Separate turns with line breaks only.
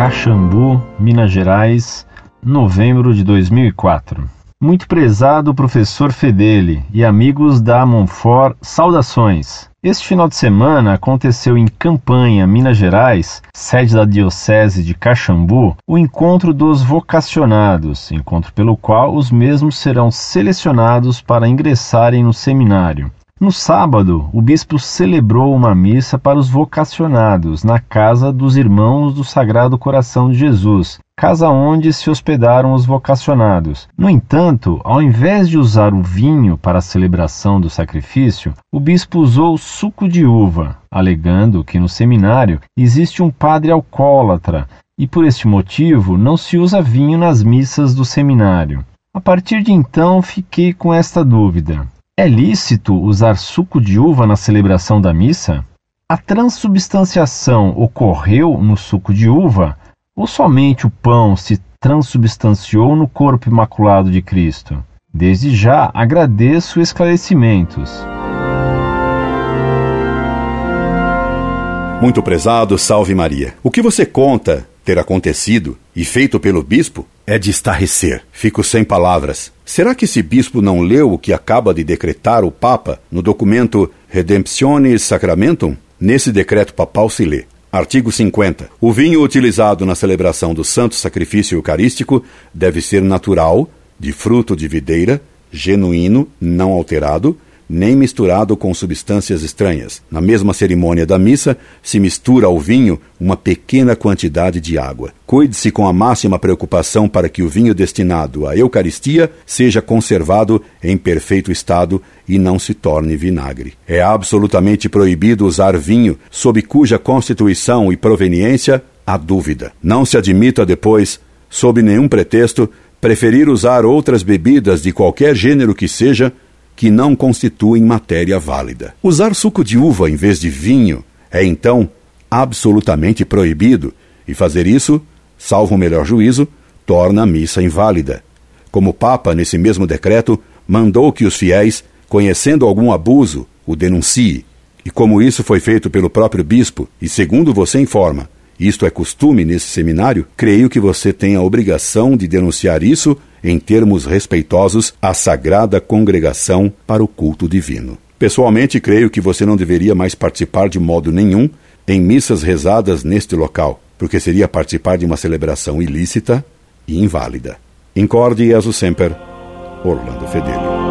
Caxambu, Minas Gerais, novembro de 2004. Muito prezado professor Fedeli e amigos da Monfort, saudações. Este final de semana aconteceu em Campanha, Minas Gerais, sede da Diocese de Caxambu, o encontro dos vocacionados, encontro pelo qual os mesmos serão selecionados para ingressarem no seminário. No sábado, o bispo celebrou uma missa para os vocacionados na casa dos Irmãos do Sagrado Coração de Jesus, casa onde se hospedaram os vocacionados. No entanto, ao invés de usar o vinho para a celebração do sacrifício, o bispo usou suco de uva, alegando que no seminário existe um padre alcoólatra e por este motivo não se usa vinho nas missas do seminário. A partir de então fiquei com esta dúvida. É lícito usar suco de uva na celebração da missa? A transubstanciação ocorreu no suco de uva ou somente o pão se transubstanciou no corpo imaculado de Cristo? Desde já agradeço esclarecimentos.
Muito prezado, salve Maria. O que você conta ter acontecido e feito pelo bispo é de estarrecer. Fico sem palavras. Será que esse bispo não leu o que acaba de decretar o Papa no documento Redemptionis Sacramentum? Nesse decreto papal se lê. Artigo 50. O vinho utilizado na celebração do santo sacrifício eucarístico deve ser natural, de fruto de videira, genuíno, não alterado, nem misturado com substâncias estranhas. Na mesma cerimônia da missa, se mistura ao vinho uma pequena quantidade de água. Cuide-se com a máxima preocupação para que o vinho destinado à Eucaristia seja conservado em perfeito estado e não se torne vinagre. É absolutamente proibido usar vinho sob cuja constituição e proveniência há dúvida. Não se admita depois, sob nenhum pretexto, preferir usar outras bebidas de qualquer gênero que seja que não constituem matéria válida. Usar suco de uva em vez de vinho é então absolutamente proibido, e fazer isso, salvo o melhor juízo, torna a missa inválida. Como o Papa, nesse mesmo decreto, mandou que os fiéis, conhecendo algum abuso, o denuncie. E como isso foi feito pelo próprio bispo, e segundo você informa, isto é costume nesse seminário, creio que você tem a obrigação de denunciar isso em termos respeitosos, à sagrada congregação para o culto divino. Pessoalmente, creio que você não deveria mais participar de modo nenhum em missas rezadas neste local, porque seria participar de uma celebração ilícita e inválida. Incorde Jesus Semper, Orlando Fedeli.